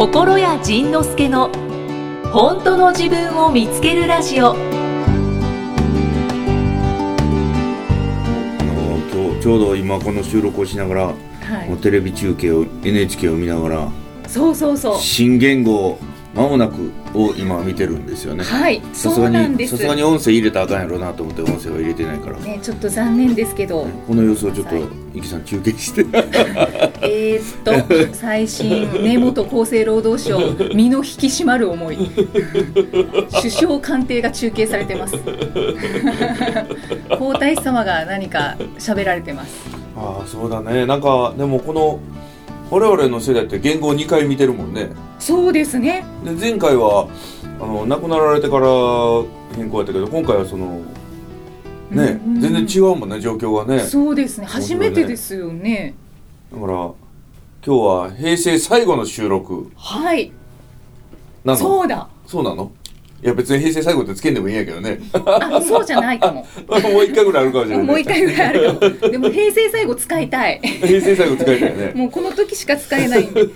心谷仁之助の本当の自分を見つけるラジオ。ちょうど今この収録をしながら、はもうテレビ中継を NHK を見ながらい、そうそうそう。新言語間もなくを今見てるんですよね。はいさすがそうなんです。にさすがに音声入れたらあかんやろうなと思って音声は入れてないから、ねちょっと残念ですけど。この様子をちょっとはいイキさん中継して。えーっと最新根本厚生労働省身の引き締まる思い。首相官邸が中継されてます。皇太子様が何か喋られてます。ああそうだね。なんかでもこの我々の世代って言語を2回見てるもんね。そうですね。で前回はあの亡くなられてから変更やったけど今回はそのね、うんうん。全然違うもんね状況がね。そうですね。ね。初めてですよね。だから今日は平成最後の収録。はい。なの？そうだ。そうなの？いや別に平成最後ってつけんでもいいんやけどね。あそうじゃないかも。もう一回ぐらいあるかもしれない。もう一回ぐらいあるかも。でも平成最後使いたい。平成最後使えたよね。もうこの時しか使えない。ん で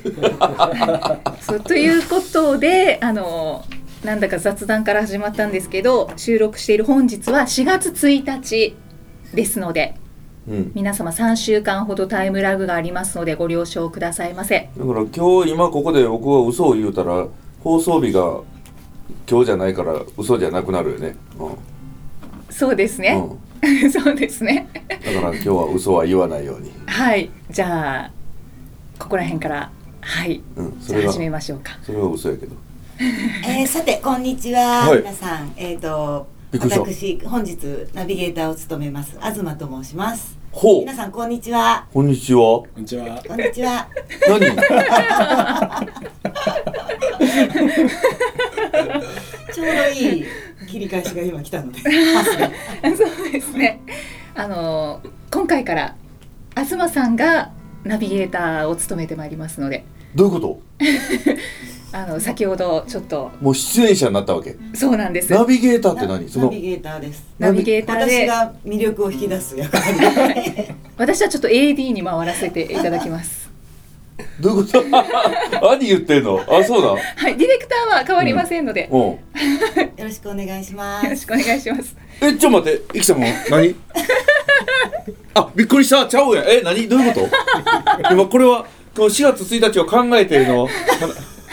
そうということであのなんだか雑談から始まったんですけど収録している本日は4月1日ですのでうん。皆様3週間ほどタイムラグがありますのでご了承くださいませ。だから今日今ここで僕は嘘を言うたら放送日が今日じゃないから嘘じゃなくなるよね、うん。そうですね、うん、そうですね。だから今日は嘘は言わないように、はい。じゃあここら辺からはい。うん、それ始めましょうか。それは嘘やけど えー、さてこんにちは、はい。皆さんえっ、とびっくりした。私本日ナビゲーターを務めます東と申します。ほう。皆さんこんにちは。こんにちは。こんにちは。こんにちは。何？ちょうどいい切り返しが今来たので。そうですね。あの今回から東さんがナビゲーターを務めてまいりますので、どういうこと？あの先ほどちょっと。もう出演者になったわけ？そうなんです。ナビゲーターって何？そのナビゲーターです。ナビゲーター私でが魅力を引き出す役割 私はちょっと AD に回らせていただきます。どういうこと？何言ってんの？あそうだはい、ディレクターは変わりませんので、うん。よろしくお願いしまよろすしくお願いします。えちょっと待ってイキさんも？何？あびっくりした。ちゃうやん。え何？どういうこと？今これはこの4月1日を考えてのは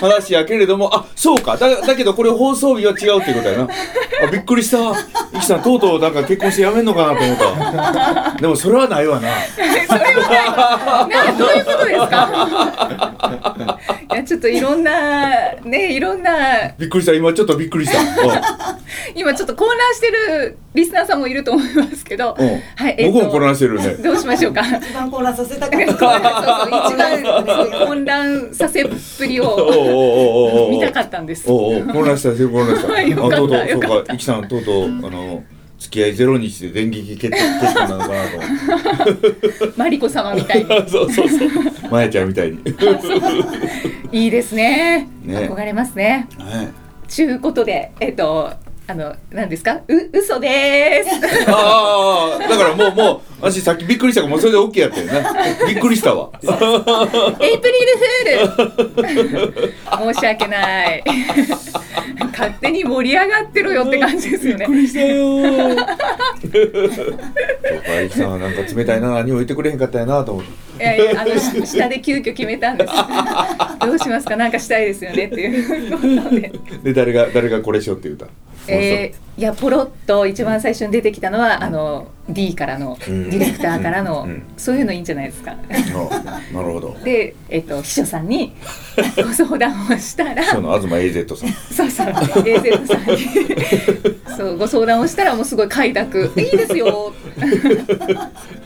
話やけれどもあそうか。だだけどこれ放送日は違うっていうことやな。あびっくりした。イキさんとうとうなんか結婚してやめんのかなと思った。でもそれはないわな。それはなどういうことですか？いやちょっといろんなねいろんな。びっくりした。今ちょっとびっくりした。今ちょっと混乱してるリスナーさんもいると思いますけど、うん、うんはい、えっと僕も混乱してるね。どうしましょうか？一番混乱させたか そうったそう一番混乱させっぷりを見たかったんです。おうおう混乱した混乱した、はい よかったあとうとうよかった。そうかイキさんとうとうあの付き合いゼロ日で電撃結結婚なのかなと マリコ様みたいに そうそうそう。まやちゃんみたいに。いいですね。ね憧れますね。ちゅうことでえっとあの何ですか？う嘘でーす。ああ、だからもうもう、私さっきびっくりしたからもうそれで OK やったよね。びっくりしたわ。エイプリルフール。申し訳ない。勝手に盛り上がってろよって感じですよね。りしたよ。そうか、イキさんはなんか冷たいな、何も言ってくれへんかったやなと思って。いやいやあのし下で急遽決めたんです。どうしますか？なんかしたいですよねっていう。で、誰が、誰がこれしようって言うた？えー、いやポロッと一番最初に出てきたのはあの D からのデうん。ィレクターからの、そういうのいいんじゃないですか。あなるほど。で、えっと秘書さんに ご相談をしたら今日の東 AZ さん。そうそう AZ さんに。そうご相談をしたらもうすごい快諾「いいですよ」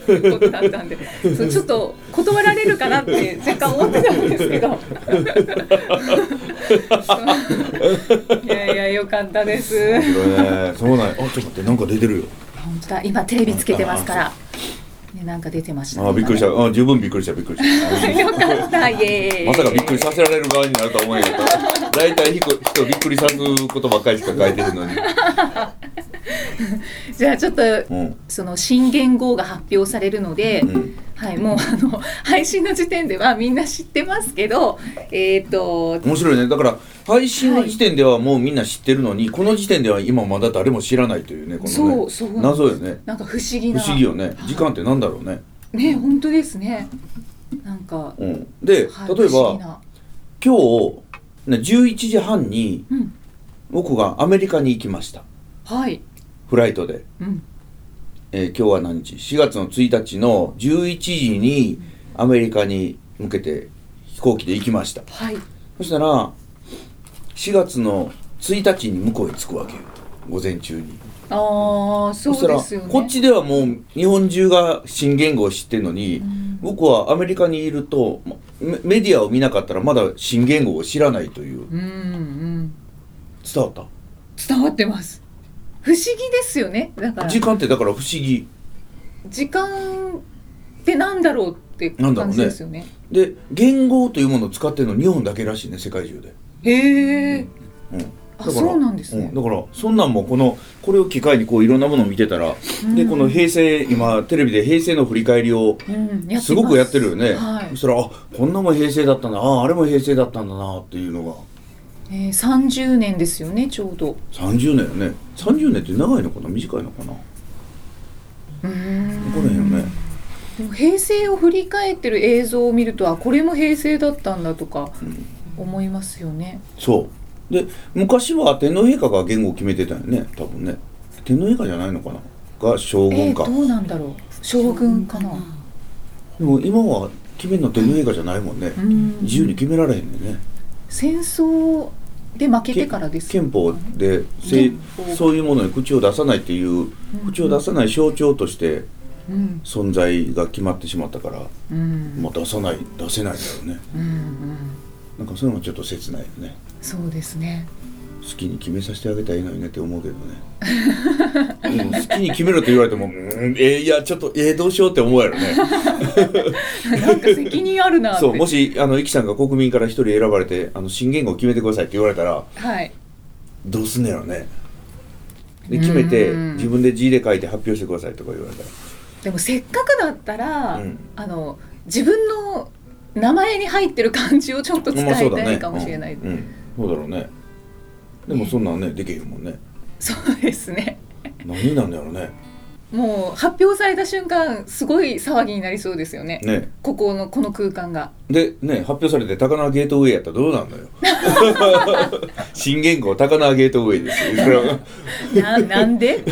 ことだったんで。そうちょっと断られるかなって若干思ってたんですけど。いやいやよかったです。面白いね。そうなんや。あ、ちょっと待って、なんか出てるよ。本当だ。今テレビつけてますから。ねなんか出てました。ねあびっくりした。あ十分びっくりしたびっくりした。よかったイエーイまさかびっくりさせられる側になるとは思えなかった大体人人をびっくりさすことばっかりしか書いてるのに。じゃあちょっとうん。その新元号が発表されるので、うん。はいもうあの配信の時点ではみんな知ってますけどえっ、と面白いね。だから配信の時点ではもうみんな知ってるのに、この時点では今まだ誰も知らないというねこのね謎よね。なんか不思議不な思議よね。時間ってなんだろうね、ね本当ですね。なんか、うん、で、はい例えば今日、ね、11時半にうん。僕がアメリカに行きました。はい、フライトで、うん、えー今日は何日4月の1日の11時にアメリカに向けて飛行機で行きました。はい。そしたら4月の1日に向こうに着くわけよ。午前中に。ああそうですよね。こっちではもう日本中が新言語を知ってるのに、うん。僕はアメリカにいるとまメメディアを見なかったらまだ新言語を知らないという。うんうん。伝わった？伝わってます。不思議ですよね。だから。時間ってだから不思議。時間ってなんだろうって感なんだろうね。じですよねで言語というものを使ってるの日本だけらしいね世界中で、へえうん、あそうなんですね。うん。だからそんなんもこのこれを機会にこういろんなものを見てたら、でこの平成今テレビで平成の振り返りをうん。す。ごくやってるよね、はい。そしたらあこんなもん平成だったんだああれも平成だったんだなっていうのが。えー、30年ですよねちょうど。30年よね。30年って長いのかな？短いのかな？うーん。分からへんよね。でも平成を振り返ってる映像を見るとあこれも平成だったんだとか思いますよね、そう。で昔は天皇陛下が言語を決めてたよね多分ね。天皇陛下じゃないのかな？が将えー、軍か、どうなんだろう。将軍かな、でも今は決めるの天皇陛下じゃないもんね、うん。自由に決められへんねんね。戦争で負けてからです憲法でそういうものに口を出さないっていう口を出さない象徴としてうん。存在が決まってしまったから、うん。もう出さない出せないんだよね。うんうんなんかそういうのもちょっと切ないよね。そうですね。好きに決めさせてあげたらいいのにねって思うけどね、うん、好きに決めろと言われても「うんえーいやちょっとえー、どうしよう」って思うやろね。なんか責任あるなそうもしあのイキさんが国民から一人選ばれてあの新言語を決めてくださいって言われたらはい。どうすんねやろね。で決めてうん。自分で字で書いて発表してくださいとか言われたら。でもせっかくだったら、うん。あの自分の名前に入ってる漢字をちょっと使いたいかもしれない、うん、うんそうだろうね。でもそんなんねできへんもんね。そうですね。何なんだろうねもう発表された瞬間すごい騒ぎになりそうですよね。ね。ここのこの空間が。でね発表されて高輪ゲートウェイやったらどうなんだよ？新言語高輪ゲートウェイですよ。ななんで？って。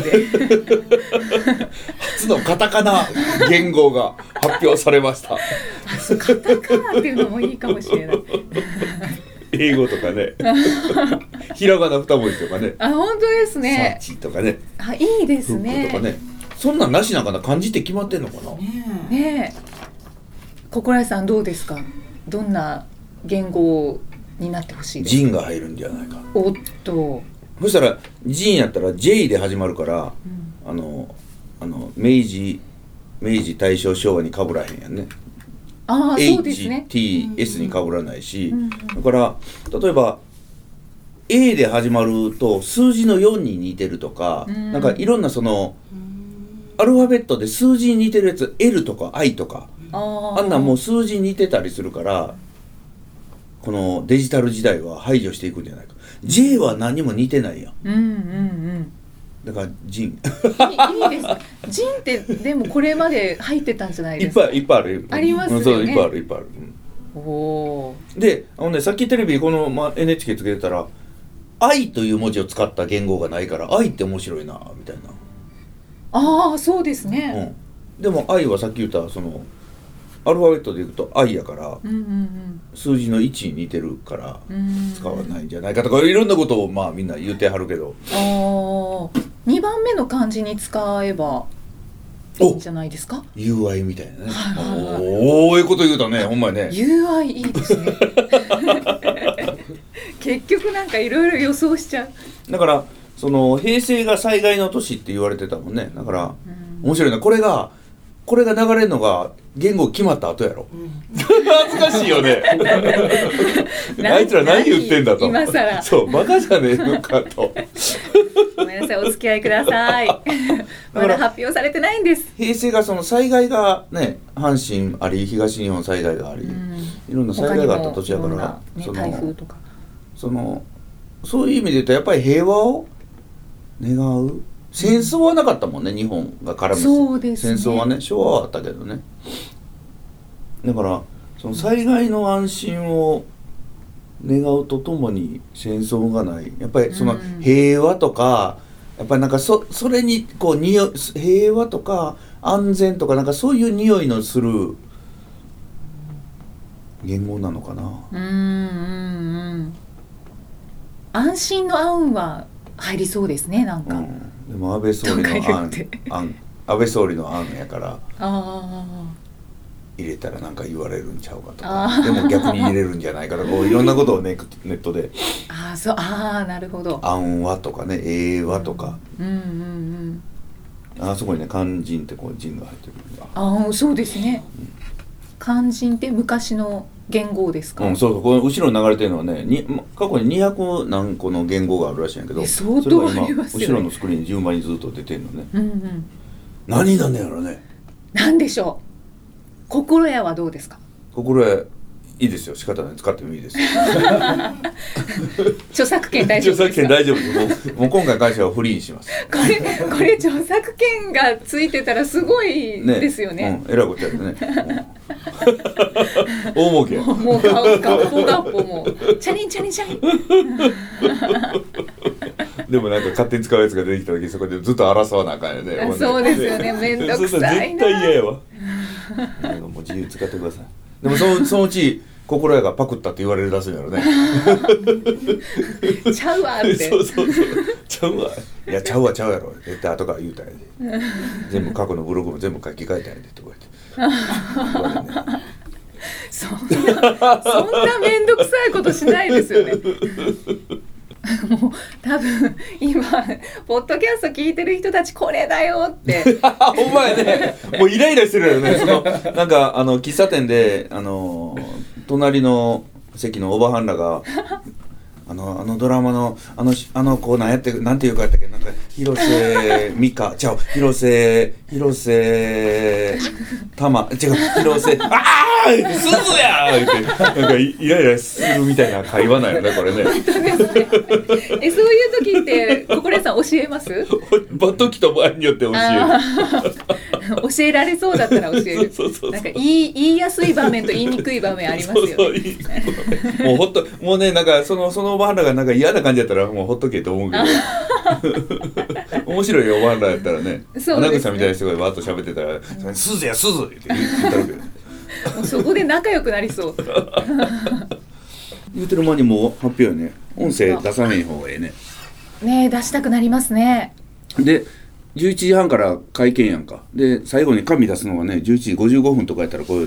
初のカタカナ言語が発表されました。カタカナっていうのもいいかもしれない。英語とかね。ひらがな二文字とかね。あ本当ですサねッチとかね。あいいですね。クとかねそんなんなしなんかな漢字って決まってんのかな？ねえ。心得さんどうですか？どんな言語になってほしいですか？ジンが入るんじゃないか。おっと、そしたらジンやったら J で始まるからうん。あのあの明治明治大正昭和にかぶらへんやんね。ああそうですね。HTS にかぶらないし、うんうん。だから例えば A で始まると数字の4に似てるとか、うん。なんかいろんなそのアルファベットで数字に似てるやつ L とか I とか。あんなんもう数字に似てたりするからこのデジタル時代は排除していくんじゃないか。J は何にも似てないやん。うんうんうん。だからジンいいいいですね。ジンってでもこれまで入ってたんじゃないいっですか？ぱいいっぱいある。ありますよね。うんそういっぱいあるいっぱいある、うん。おおであのねさっきテレビこの、まあ、NHK つけてたら「愛」という文字を使った言語がないから「愛」って面白いなみたいな、ああそうですね、うん、でも「愛」はさっき言ったそのアルファベットでいくと「愛」やからうん、うん数字の1に似てるからうん。うん使わないんじゃないかとかいろんなことをまあみんな言うてはるけど。ああ2番目の漢字に使えばいいんおじゃないですか？UI みたいなね。はいはいはいおおええこと言うたねほんまやね。UI いいですね。結局なんかいろいろ予想しちゃう、だからその平成が災害の年って言われてたもんね。だからうん面白いな。これがこれが流れるのが言語決まった後やろ。うん恥ずかしいよね。あいつら何言ってんだと。今更。そうバカじゃねえのかと。ごめんなさいお付き合いください。まだ発表されてないんです。平成がその災害がね阪神あり東日本災害があり、うん。いろんな災害があった年やから、ね、そ台風のとか。そのそういう意味で言うとやっぱり平和を願う。戦争はなかったもんね日本が絡むそうですね。戦争はね昭和はあったけどね。だからその災害の安心を願うとともに戦争がない。やっぱりそのうん。平和とかやっぱりなんかそそれにこう匂い平和とか安全とかなんかそういう匂いのする言語なのかな。うんうんうん。安心の案は入りそうですねなんか、うん、でも安倍総理の案案安倍総理の案やからあ入れたらなんか言われるんちゃうかとか。でも逆に入れるんじゃないかとかこういろんなことをねネットで。ーあーそうああなるほど「案は」とかね「えは」とか、うんうんうん。あそこにね肝心ってこう人が入ってるああそうですね。肝心って昔の言語ですか、うん、そうこの後ろに流れてるのはねにま過去に200何個の言語があるらしいんやけどえ相当ありますよね。後ろのスクリーンに順番にずっと出てるのね。うんうん。何なんだやろね。なんでしょう？心屋はどうですか？心得いいですよ。仕方ない。使ってもいいですよ。著作権大丈著作夫ですか？権大丈夫です。もう今回会社はフリーにします。これこれ著作権がついてたらすごいですよね。うん、えらいことやるね。う ん大儲けや。もうガッポガッポもう。チャリンチャリンチャリン。でもなんか勝手に使うやつが出てきた時そこでずっと争わなあかんよね。あそうですよね。めんどくさいな。絶対嫌やわ。なんかもう自由使ってください。でもそのそのうち心得がパクったって言われるらしいんやろね。ちゃうわってそうそうそう。ちゃうわ。いやちゃうわちゃうやろ。絶対後から言うたんやで。全部過去のブログも全部書き換えたんやでとか言って。そんなそんなめんどくさいことしないですよね もう多分今ポッドキャスト聞いてる人たちこれだよって。お前ねもうイライラしてるよね。そのなんかあの喫茶店であの隣の席のおばはんらがあのあのドラマのあのしあの子なんやってなんていうかやったっけ？なんか広瀬美香。ちゃう。広瀬広瀬玉。違う。広瀬ああすずやー!ってなんかイイライラするみたいな会話なんよねこれね。えそういう時って心得さん教えます？バットキと場合によって教える。教えられそうだったら教える。そうそうそうなんか言い言いやすい場面と言いにくい場面ありますよね。そうそういい。もうほっともうねなんかそのそのおばはんらがなんか嫌な感じやったらもうほっとけと思うけど。面白いおばはんらやったらね。そうさんみたいな人がわっと喋ってたら「すずやすず!」って言ったるけど。もうそこで仲良くなりそう。言うてる間にもう発表やね。音声出さへん方がええね。ねえ出したくなりますね。で11時半から会見やんか。で最後に紙出すのがね11時55分とかやったらこれ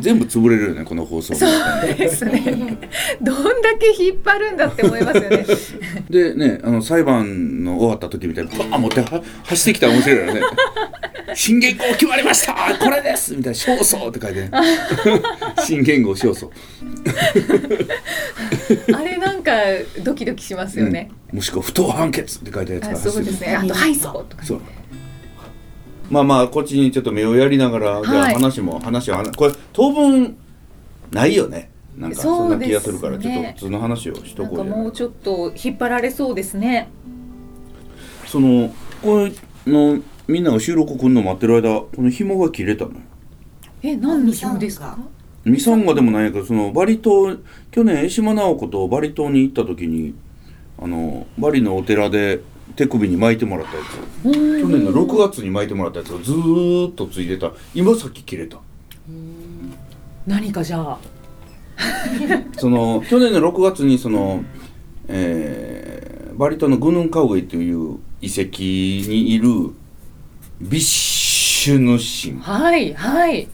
全部潰れるよねこの放送そうですね。どんだけ引っ張るんだって思いますよね。でねあの裁判の終わった時みたいにバーン持っては走ってきたら面白いよね「新元号決まりました。これです!」みたいな「勝訴!」って書いてね 新元号勝訴、あれなんかドキドキしますよね、うん。もしくは不当判決って書いたやつが。あそうですね。あと「はいそう」とかそう。まあまあこっちにちょっと目をやりながら、じゃあはい話も話はこれ当分ないよね。なんかそんな気がするからちょっと普通の話をしとこうもうちょっと引っ張られそうですね。そのこのみんなが収録来るの待ってる間この紐が切れたの。よえ何の紐ですか？ミサンガでもないけどそのバリ島去年江島直子とバリ島に行った時にあのバリのお寺で手首に巻いてもらったやつ。去年の6月に巻いてもらったやつがずーっとついてた。今さっき切れた。何かじゃあ。その去年の6月にその、えーバリ島のグヌンカウエイという遺跡にいるビッシュヌ神はいはい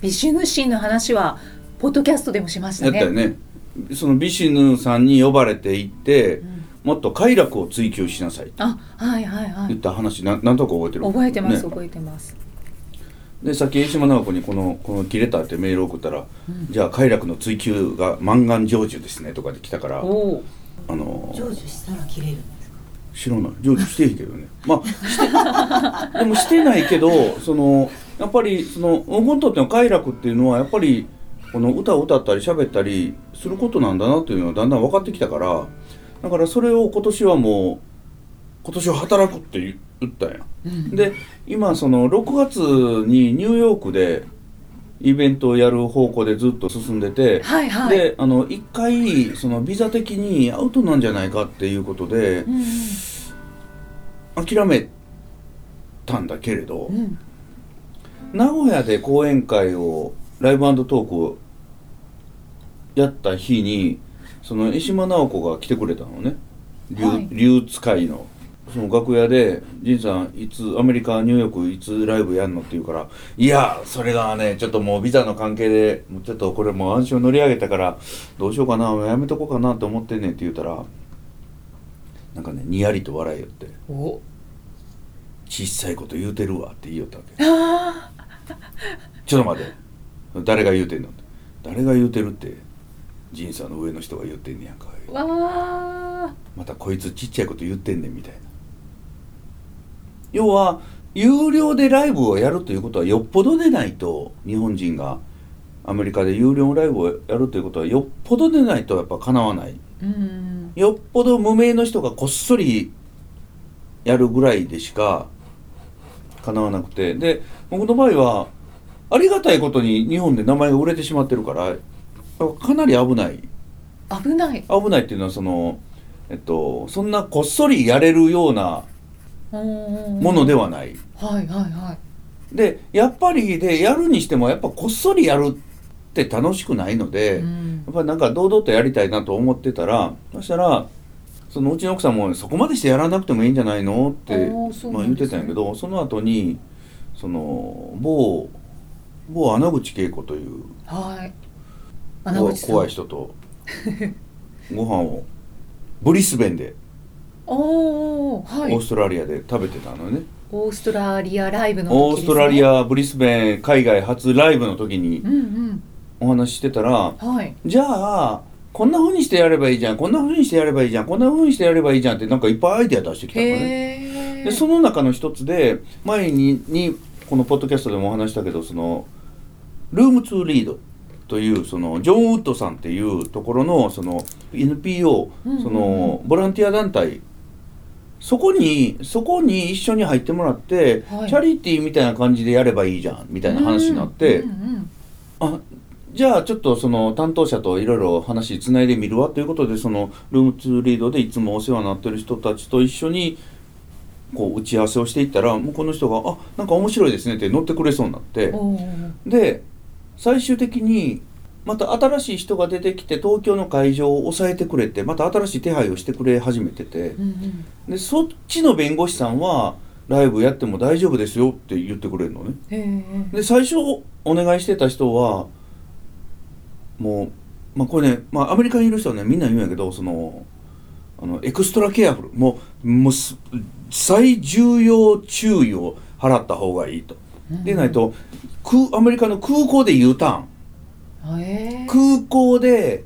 ビシュヌ神の話はポッドキャストでもしましたね。やったよね。そのビシュヌさんに呼ばれて行って、もっと快楽を追求しなさいあはいはいはい。言った話ななんとか覚えてる。覚えてます、ね。覚えてます。でさっき江島直子にこの「この切れた」ってメールを送ったら「じゃあ快楽の追求が満願成就ですね」とかで来たからおおあの成就したら切れるんですか？知らない。成就していいけどね。まあして でもしてないけどそのやっぱりその僕にとっての快楽っていうのはやっぱりこの歌を歌ったり喋ったりすることなんだなっていうのはだんだん分かってきたからだからそれを今年はもう今年は働くって言ったんや。で今その6月にニューヨークでイベントをやる方向でずっと進んでて、はいはい。であの一回そのビザ的にアウトなんじゃないかっていうことでうん諦めたんだけれど、うんうん名古屋で講演会をライブトークをやった日にその江島直子が来てくれたのね。竜,、はい。竜使いの。その楽屋で「仁さんいつアメリカニューヨークいつライブやんの?」って言うから「いやそれがねちょっともうビザの関係でもうちょっとこれもう暗証乗り上げたからどうしようかなやめとこうかなと思ってんねん」って言うたらなんかねにやりと笑いよって。お「小さいこと言うてるわ」って言いよったわけ。あちょっと待って。誰が言うてんの？誰が言うてるって仁さんの上の人が言ってんねやんか。ーわあまたこいつちっちゃいこと言ってんねんみたいな。要は有料でライブをやるということはよっぽどでないと日本人がアメリカで有料ライブをやるということはよっぽどでないとやっぱかなわない。うん。よっぽど無名の人がこっそりやるぐらいでしかかなわなくて。で僕の場合はありがたいことに日本で名前が売れてしまってるからかなり危ない。危ない。危ないっていうのはそのえっとそんなこっそりやれるようなもものではない、はいはいはい。でやっぱりでやるにしてもやっぱこっそりやるって楽しくないので、うん。やっぱりなんか堂々とやりたいなと思ってたらそしたらそのうちの奥さんもそこまでしてやらなくてもいいんじゃないのって、おーそうまあ、言ってたんやけどその後にその某某穴口恵子というはい。穴怖口さん。怖い人と ご飯をブリスベンでおおはい。オーストラリアで食べてたのね、オーストラリアライブのね、オーストラリアブリスベン海外初ライブの時にお話ししてたらはい。じゃあこんな風にしてやればいいじゃんこんな風にしてやればいいじゃんこんな風にしてやればいいじゃんってなんかいっぱいアイデア出してきたのね。でその中の一つで前ににこのポッドキャストでもお話したけどそのルームツーリードというそのジョン・ウッドさんっていうところのその NPO うんうんうん。そのボランティア団体。そこにそこに一緒に入ってもらって、はい。チャリティーみたいな感じでやればいいじゃんみたいな話になって、うんうん。あじゃあちょっとその担当者といろいろ話つないでみるわということでそのルームツーリードでいつもお世話になってる人たちと一緒にこう打ち合わせをしていったら向こうの人が「あなんか面白いですね」って乗ってくれそうになって。で最終的にまた新しい人が出てきて東京の会場を抑えてくれてまた新しい手配をしてくれ始めてて。うんうん。でそっちの弁護士さんはライブやっても大丈夫ですよって言ってくれるのね。で最初お願いしてた人はもう、まあ、これね、まあ、アメリカにいる人はねみんな言うんやけどそのあの extra careful。もうもうす最重要注意を払った方がいいと。でないと空アメリカの空港で U ターンへえ。空港で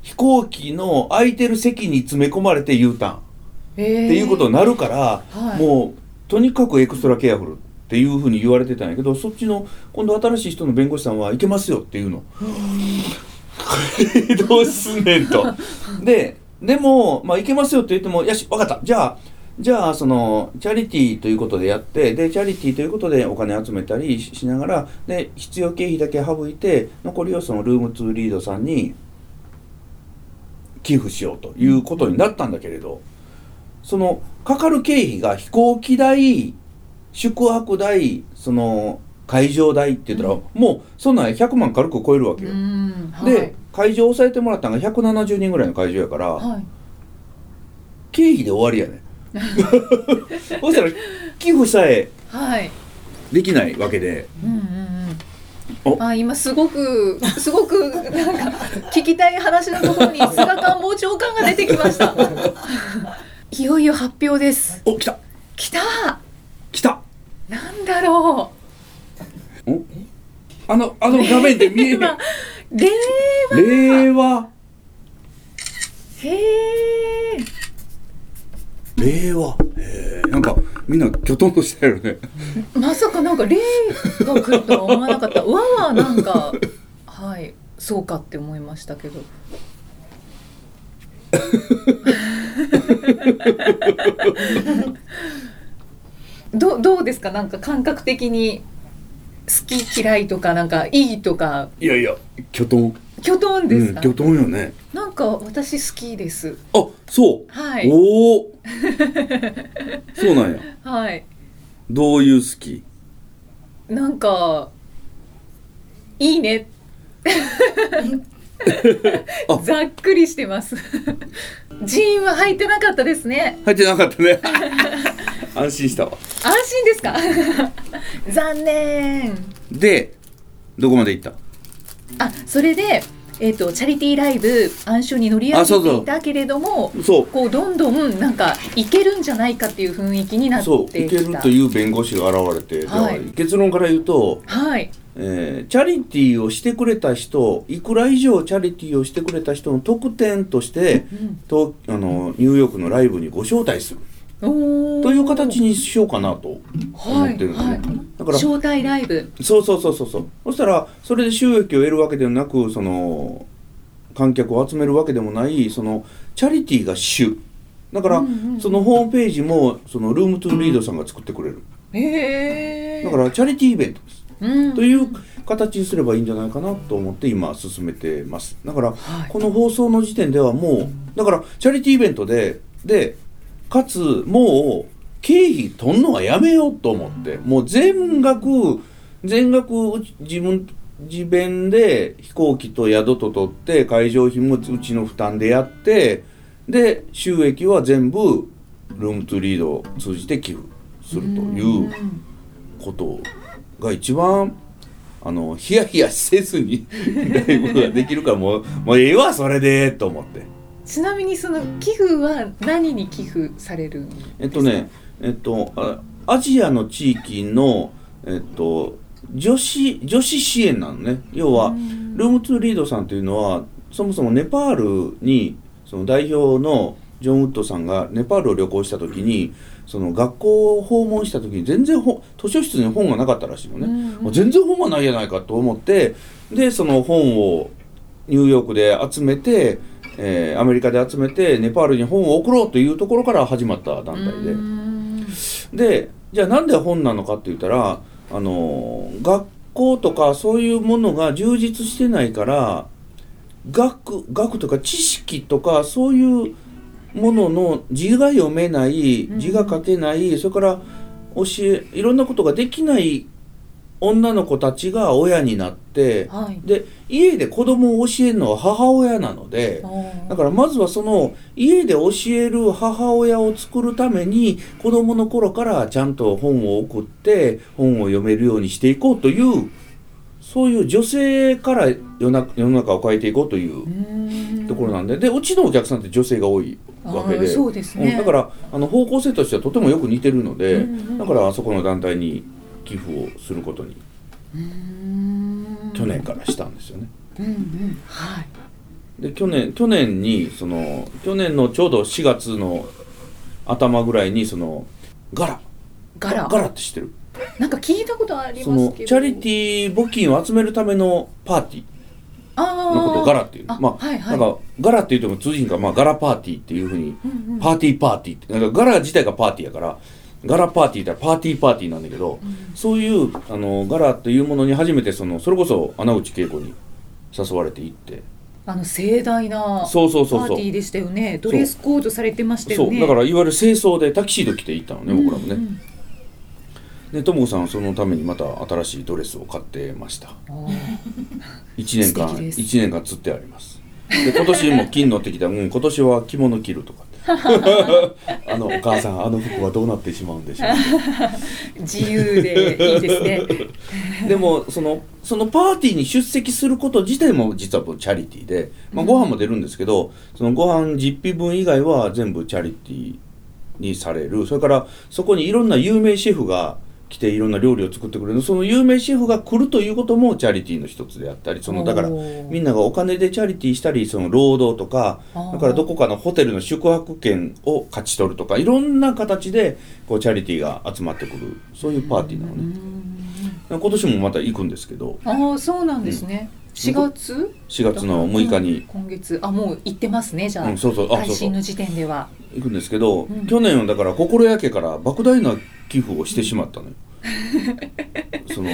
飛行機の空いてる席に詰め込まれて U ターンっへえ。ていうことになるから、はい。もうとにかく extra careful っていうふうに言われてたんやけどそっちの今度新しい人の弁護士さんは「いけますよ」っていうの。どうすんねんと。ででも、まあ、いけますよって言っても「よし分かったじゃあじゃあそのチャリティーということでやってでチャリティーということでお金集めたりしながらで必要経費だけ省いて残りをその Room to Read さんに寄付しようということになったんだけれどそのかかる経費が飛行機代宿泊代その会場代って言ったら、もうそんなん100万軽く超えるわけよ。うんはい。で会場抑えてもらったのが170人ぐらいの会場やから、はい。経費で終わりやね。そしたら寄付さえはい。できないわけで。うんうんうん。お。あ今すごくすごくなんか聞きたい話のところに菅官房長官が出てきました。いよいよ発表です。お来た。来た来た。なんだろあのあの画面で見えへん 令和。令令和。へえ令和。へえんかみんなきょとんとしたよね。まさかなんか令が来るとは思わなかった。和はなんかはいそうかって思いましたけど どどうですか？なんか感覚的に好き嫌いとかなんかいいとか。いやいやきょとん。きょとんですか、うんきょとんよね。なんか私好きです。あそう。はい。おお そうなんや。はい。どういう好き？なんかいいね。あ ざっくりしてます。ジーンは入ってなかったですね。入ってなかったね。安心したわ。安心ですか？残念。でどこまで行った？あそれでえっ、とチャリティーライブ暗礁に乗り上げていたけれどもそう。こうどんどんなんかいけるんじゃないかっていう雰囲気になっていけるという弁護士が現れて、はい。結論から言うと、はい。えーチャリティーをしてくれた人いくら以上チャリティーをしてくれた人の特典として、とあのニューヨークのライブにご招待するという形にしようかなと思ってるんですね、はいはい。だから招待ライブ。そうそうそうそうそう。そしたらそれで収益を得るわけではなくその観客を集めるわけでもないそのチャリティーが主。だから、うんうんうん。そのホームページもそのルームトゥーリードさんが作ってくれる。へえだからチャリティーイベントです。うん。という形にすればいいんじゃないかなと思って今進めてます。だからはい。この放送の時点ではもうだからチャリティーイベントででかつもう経費取んのはやめようと思ってもう全額全額自分自弁で飛行機と宿と取って会場費もうちの負担でやってで収益は全部ルームトゥリードを通じて寄付するということが一番あのヒヤヒヤせずに ライブができるからもうもうええわそれでと思ってちなみにその寄付は何に寄付されるんですか？えっとねえっとあアジアの地域のえっと女子女子支援なのね。要はルームトゥリードさんというのはそもそもネパールにその代表のジョン・ウッドさんがネパールを旅行した時にその学校を訪問した時に全然本図書室に本がなかったらしいのね、うんうん。全然本がないやないかと思ってでその本をニューヨークで集めて、えーアメリカで集めてネパールに本を送ろうというところから始まった団体で。うんでじゃあなんで本なのかって言ったらあの学校とかそういうものが充実してないから学学とか知識とかそういうものの字が読めないうん字が書けない、それから教えいろんなことができない女の子たちが親になってはい。で家で子供を教えるのは母親なので。だからまずはその家で教える母親を作るために子供の頃からちゃんと本を送って本を読めるようにしていこうというそういう女性から世の中世の中を変えていこうというところなんででうちのお客さんって女性が多いわけで。ですね。うん。だからあの方向性としてはとてもよく似てるので、だからあそこの団体に寄付をすることにうん。去年からしたんですよね。うんうん。はい。で去年去年にその去年のちょうど4月の頭ぐらいにそのガラ。ガラ。ガラって知ってる？なんか聞いたことありそますけど。のチャリティー募金を集めるためのパーティあー。のことをガラっていうあまあ、はいはい。なんかガラって言っても通じひんから、まあ、ガラパーティーっていうふうにうんうん。パーティーパーティーって。なんかガラ自体がパーティーやからガラパーティーって言ったらパーティーパーティーなんだけど、そういうあのガラというものに初めてそのそれこそ穴内恵子に誘われて行って。あの盛大なそうそうそうそう。パーティーでしたよね。ドレスコードされてましたよね。そう。だからいわゆる清掃でタキシード着て行ったのね僕らもね、うんうんでともこさんはそのためにまた新しいドレスを買ってました。あー1 年間素敵です。一年間釣ってあります。で今年も金乗ってきた。うん今年は着物着るとか あのお母さんあの服はどうなってしまうんでしょう。自由でいいですね。でもそのそのパーティーに出席すること自体も実はチャリティーで、まあ、ご飯も出るんですけど、そのご飯実費分以外は全部チャリティーにされる。それからそこにいろんな有名シェフが来ていろんな料理を作ってくれる。その有名シェフが来るということもチャリティーの一つであったりそのだからみんながお金でチャリティーしたりその労働とかだからどこかのホテルの宿泊券を勝ち取るとかいろんな形でこうチャリティーが集まってくる。そういうパーティーなのね。今年もまた行くんですけど。ああそうなんですね。4月？4月の6日に。今月。あもう行ってますねじゃあ、うんそうそう。あ配信の時点では。行くんですけど、うん。去年はだから心焼けから莫大な寄付をしてしまったのよ。その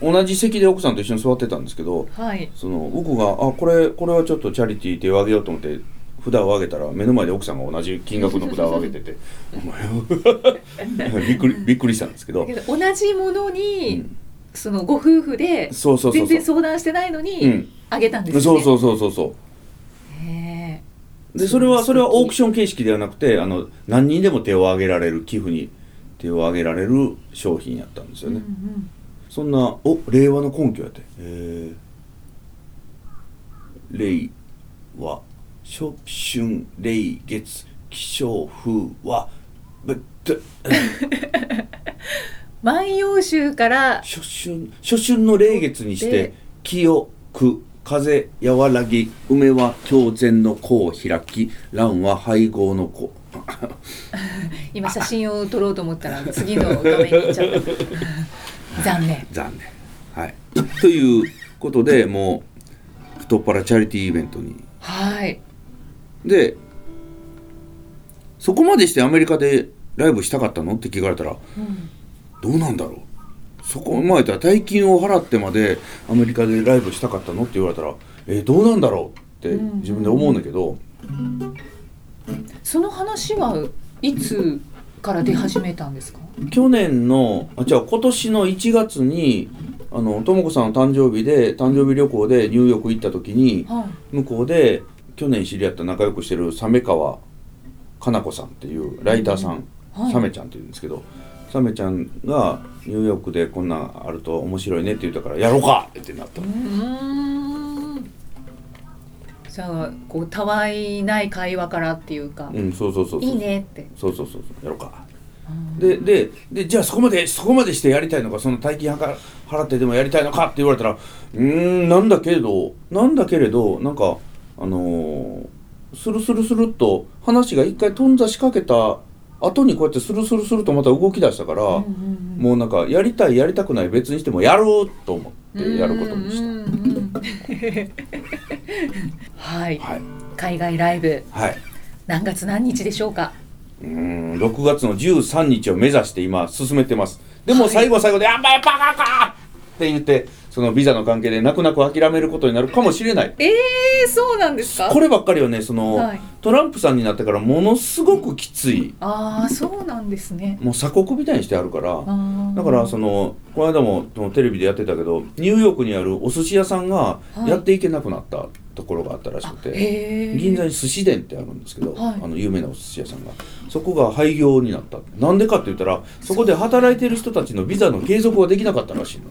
お同じ席で奥さんと一緒に座ってたんですけどはい。その僕が「あこれこれはちょっとチャリティー手を挙げようと思って札を上げたら目の前で奥さんが同じ金額の札を上げてて「お前 びっくりびっくりしたんですけど同じものうに、んそのご夫婦で全然相談してないのうにんあげたんですね。そうそうそうそうそうへでそれはそれはオークション形式ではなくてあの何人でも手を挙げられる寄付に手を挙げられる商品やったんですえ。よね、うんうん。そんなお令和の根拠やって。えー、令和初春令月気象風はべって 万葉集から初春初春の霊月にしでて清く風和らぎ梅は狂前の子を開き蘭は配合の子。今写真を撮ろうと思ったら次の画面に行っちゃった。残念。残念。はい。ということでもう太っ腹チャリティーイベントに。はい。でそこまでしてアメリカでライブしたかったの？って聞かれたらうん。どうなんだろう？そこまら大金を払ってまでアメリカでライブしたかったのって言われたらえーどうなんだろうって自分で思うんだけど、その話はいつから出始めたんですか？去年のあじゃあ今年の1月にあのとも子さんの誕生日で誕生日旅行でニューヨーク行った時にはい。向こうで去年知り合った仲良くしてる鮫川かな子さんっていうライターさん、はいサメちゃんって言うんですけどサメちゃんがニューヨークでこんなんあると面白いねって言ったからやろうかってなった。うーん。じゃあこうたわいない会話からっていうか、うんそうそうそうそう。いいねって。そうそうそうそう。やろうか。うんでででじゃあそこまでそこまでしてやりたいのかその大金はか払ってでもやりたいのかって言われたらうーんなんだけれどなんだけれどなんかあのースルスルスルっと話が一回頓挫しかけた後にこうやってスルスルスルとまた動き出したから、うんうんうん。もうなんかやりたいやりたくない別にしてもやろうと思ってやることにした。うん。うん。うんはい、はい。海外ライブ。はい。何月何日でしょうか？うーん6月の13日を目指して今進めてます。でもはい最後は最後で「やっぱやっぱあかんか!」って言ってそのビザの関係で泣く泣く諦めることになるかもしれない。えー、そうなんですか？こればっかりはねその、はい。トランプさんになってからものすごくきつい。ああ、そうなんですね。もう鎖国みたいにしてあるから。だからそのこの間もそのテレビでやってたけどニューヨークにあるお寿司屋さんがはい。やっていけなくなったところがあったらしくて、銀座に寿司店ってあるんですけど、はい。あの有名なお寿司屋さんが。そこが廃業になった。なんでかって言ったらそこで働いてる人たちのビザの継続ができなかったらしいの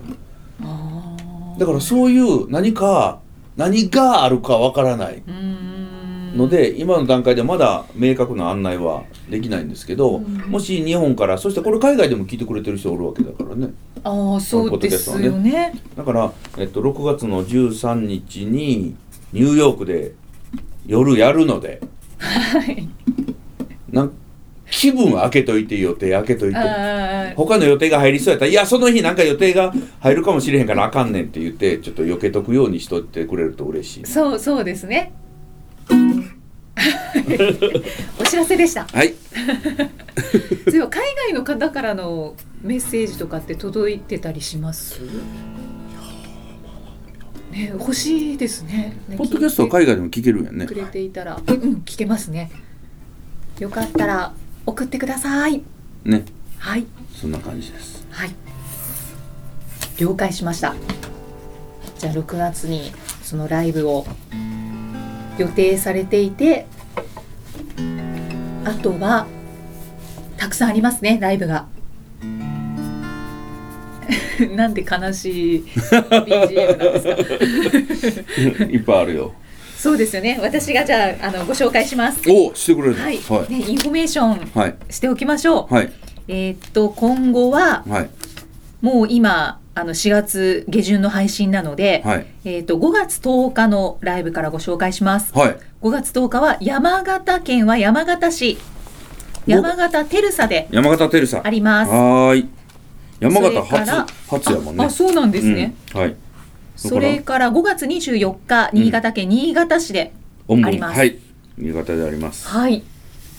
だからそういう何か何があるかわからないので今の段階でまだ明確な案内はできないんですけど、うんもし日本からそしてこれ海外でも聞いてくれてる人おるわけだからねああ、そうですよね。だから、えっと、6月の13日にニューヨークで夜やるので はい。気分は開けといて予定開けといて他の予定が入りそうやったらいやその日なんか予定が入るかもしれへんからあかんねんって言ってちょっと避けとくようにしとってくれると嬉しいそう、そうですね。お知らせでした。はいそういえば海外の方からのメッセージとかって届いてたりします？ね、欲しいですね。ねポッドキャストは海外でも聞けるんやねくれていたら、うん、聞けますね。よかったら送ってください。ねはい、そんな感じですはい。了解しました。じゃあ6月にそのライブを予定されていて、あとはたくさんありますねライブが。なんで悲しい BGM なんですか？いっぱいあるよそうですよね。私がじゃああのご紹介します。おしてくれるの？はい、はい。ねインフォメーションはい。しておきましょう。はい。えーっと今後ははい。もう今あの4月下旬の配信なので、はい。えーっと5月10日のライブからご紹介します。はい。5月10日は山形県は山形市。山形テルサで山形テルサ。あります。はーい。山形初初やもんね。ああそうなんですね。うん。はいそれから5月24日新潟県新潟市で、あります。はい。新潟であります。はい。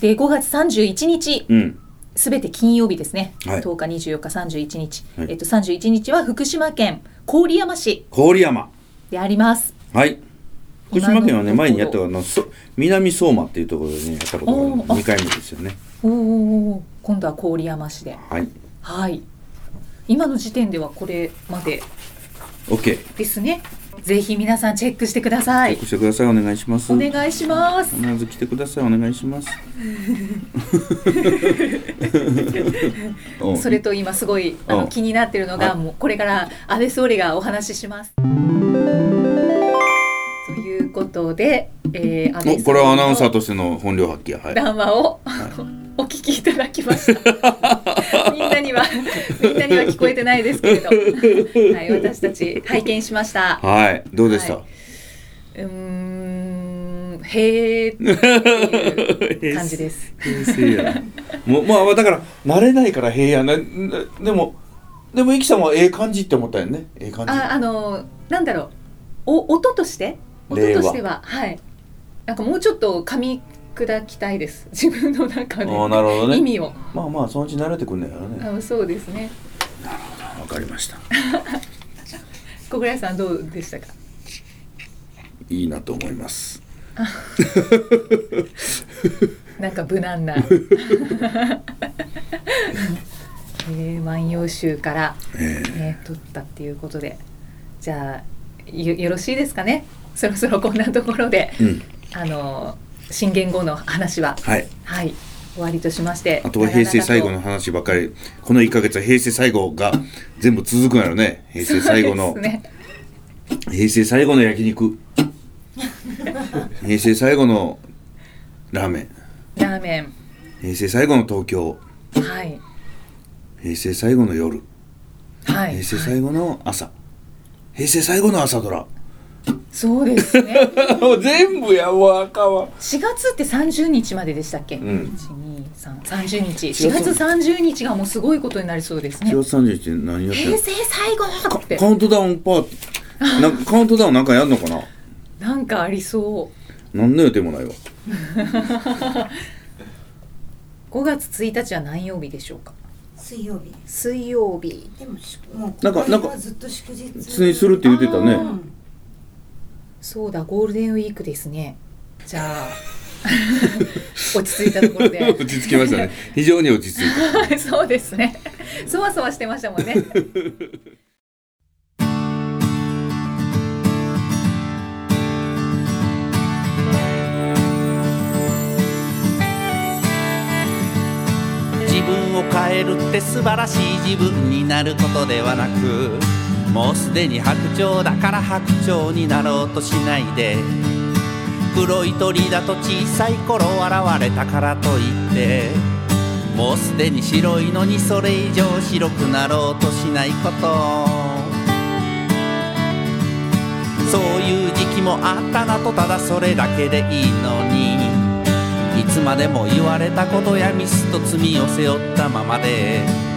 で5月31日うん。すべて金曜日ですね。はい。10日24日31日、はい。えっと31日は福島県郡山市郡山。であります。はい。福島県はね前にやったあのそ南相馬っていうところでねやったことがあるおーあ。2回目ですよね。おお今度は郡山市で。はい。はい。今の時点ではこれまで OK ですね。ぜひ皆さんチェックしてくださいチェック。してくださいお願いしますお願いします。必ず来てくださいお願いしますうん それと今すごいあうんの気になってるのが、はいもうこれから安倍総理がお話しします。ということで、えー、安倍これはアナウンサーとしての本領発揮やはい談話を、お聞きいただきました。みんなみんなには聞こえてないですけれど、はい、私たち拝見しました。はいどうでした、はうーん、へーっていう感じです。平成や。もうまあだから慣れないから平やな。なでもでもイキさんはええ感じって思ったよね。ええ感じ。あ、あのなんだろう、お音として？音としてははい、なんかもうちょっと噛み砕きたいです。自分の中でああなるほどね意味を。まあまあそのうち慣れてくんねやろねあ、そうですね。わかりました 小倉さんどうでしたか？いいなと思います なんか無難な。えー、万葉集から、えね、取ったっていうことで。じゃあ、よ、よろしいですかね？そろそろこんなところで、えうんあの、新元号の話は、はい。はい、終わりとしまして。あとは平成最後長の話ばっかり。この1ヶ月は平成最後が全部続くんやろね。平成最後の、ね。平成最後の焼肉。平成最後のラーメン。ラーメン。平成最後の東京。はい。平成最後の夜。はい。平成最後の朝、平成最後の朝ドラそうですね。も う全部やもうあかんわ4月って30日まででしたっけ？うん。1、2、3、30日。4月30日。がもうすごいことになりそうですね。4。月31日何やって平成最後って。カウントダウンパーティー。なんかカウントダウンなんかやんのかな？なんかありそう。何の予定もないわ。5月1日は何曜日でしょうか？水曜日。水曜日。でもしもうなんかなんかここはずっと祝日。普通にするって言ってたね。うんそうだゴールデンウィークですね。じゃあ 落ち着いたところで。落ち着きましたね。非常に落ち着いた。そうですね。そわそわしてましたもんね。自分を変えるって素晴らしい自分になることではなくもうすでに白鳥だから白鳥になろうとしないで。黒い鳥だと小さい頃現れたからといって。もうすでに白いのにそれ以上白くなろうとしないこと。そういう時期もあったなとただそれだけでいいのに。いつまでも言われたことやミスと罪を背負ったままで。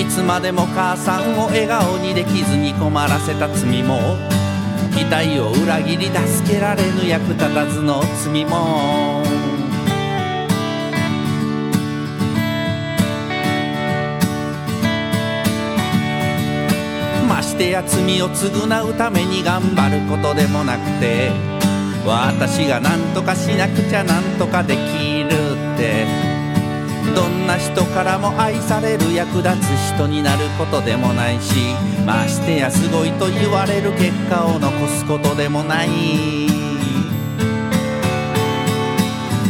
いつまでも母さんを笑顔にできずに困らせた罪も期待を裏切り助けられぬ役立たずの罪も。ましてや罪を償うために頑張ることでもなくて私が何とかしなくちゃ何とかできるって。どんな人からも愛される役立つ人になることでもないしましてやすごいと言われる結果を残すことでもない。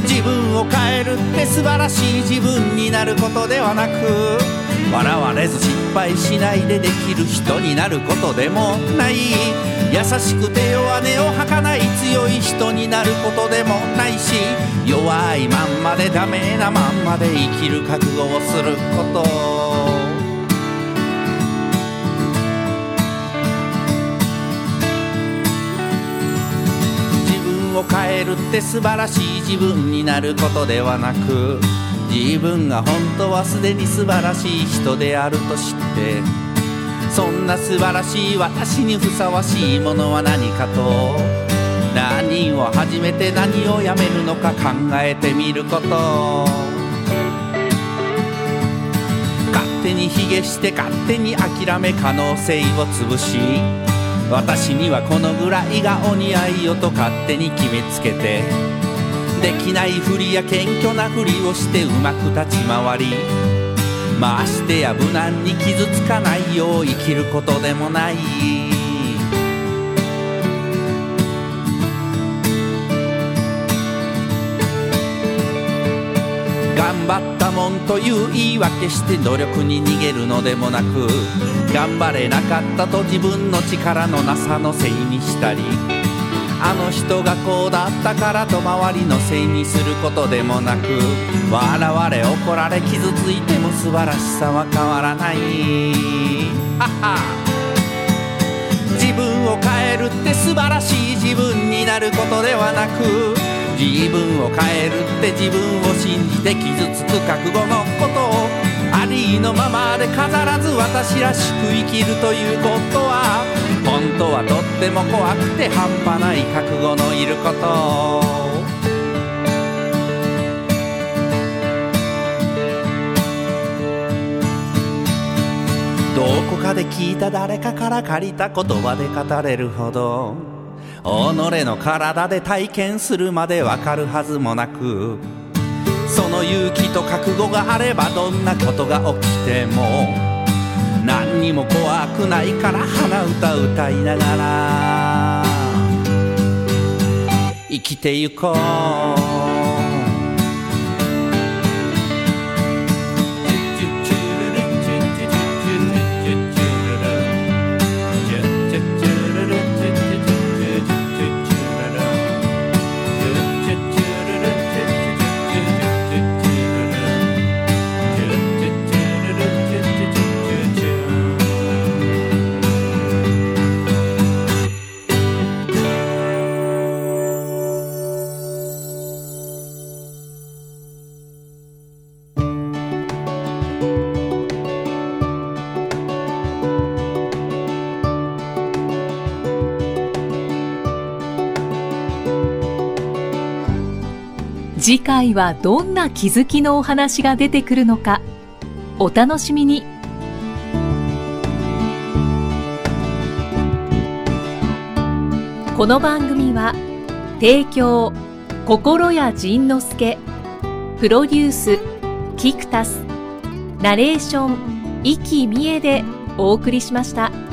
自分を変えるって素晴らしい自分になることではなく笑われず失配しないでできる人になることでもない。優しくて弱音を吐かない強い人になることでもないし弱いまんまでダメなまんまで生きる覚悟をすること。自分を変えるって素晴らしい自分になることではなく自分が本当はすでに素晴らしい人であると知ってそんな素晴らしい私にふさわしいものは何かと何を始めて何をやめるのか考えてみること。勝手に卑下して勝手に諦め可能性を潰し私にはこのぐらいがお似合いよと勝手に決めつけてできないふりや謙虚なふりをしてうまく立ち回りましてや無難に傷つかないよう生きることでもない。頑張ったもんという言い訳して努力に逃げるのでもなく頑張れなかったと自分の力のなさのせいにしたりあの人がこうだったからと周りのせいにすることでもなく笑われ怒られ傷ついても素晴らしさは変わらない。自分を変えるって素晴らしい自分になることではなく自分を変えるって自分を信じて傷つく覚悟のことをありのままで飾らず私らしく生きるということは本当はとっても怖くて半端ない覚悟のいること。どこかで聞いた誰かから借りた言葉で語れるほど己の体で体験するまでわかるはずもなくその勇気と覚悟があればどんなことが起きても何にも怖くないから鼻歌歌いながら生きてゆこう。回はどんな気づきのお話が出てくるのかお楽しみにこの番組は提供心谷仁之助プロデュースキクタスナレーション生きみえでお送りしました。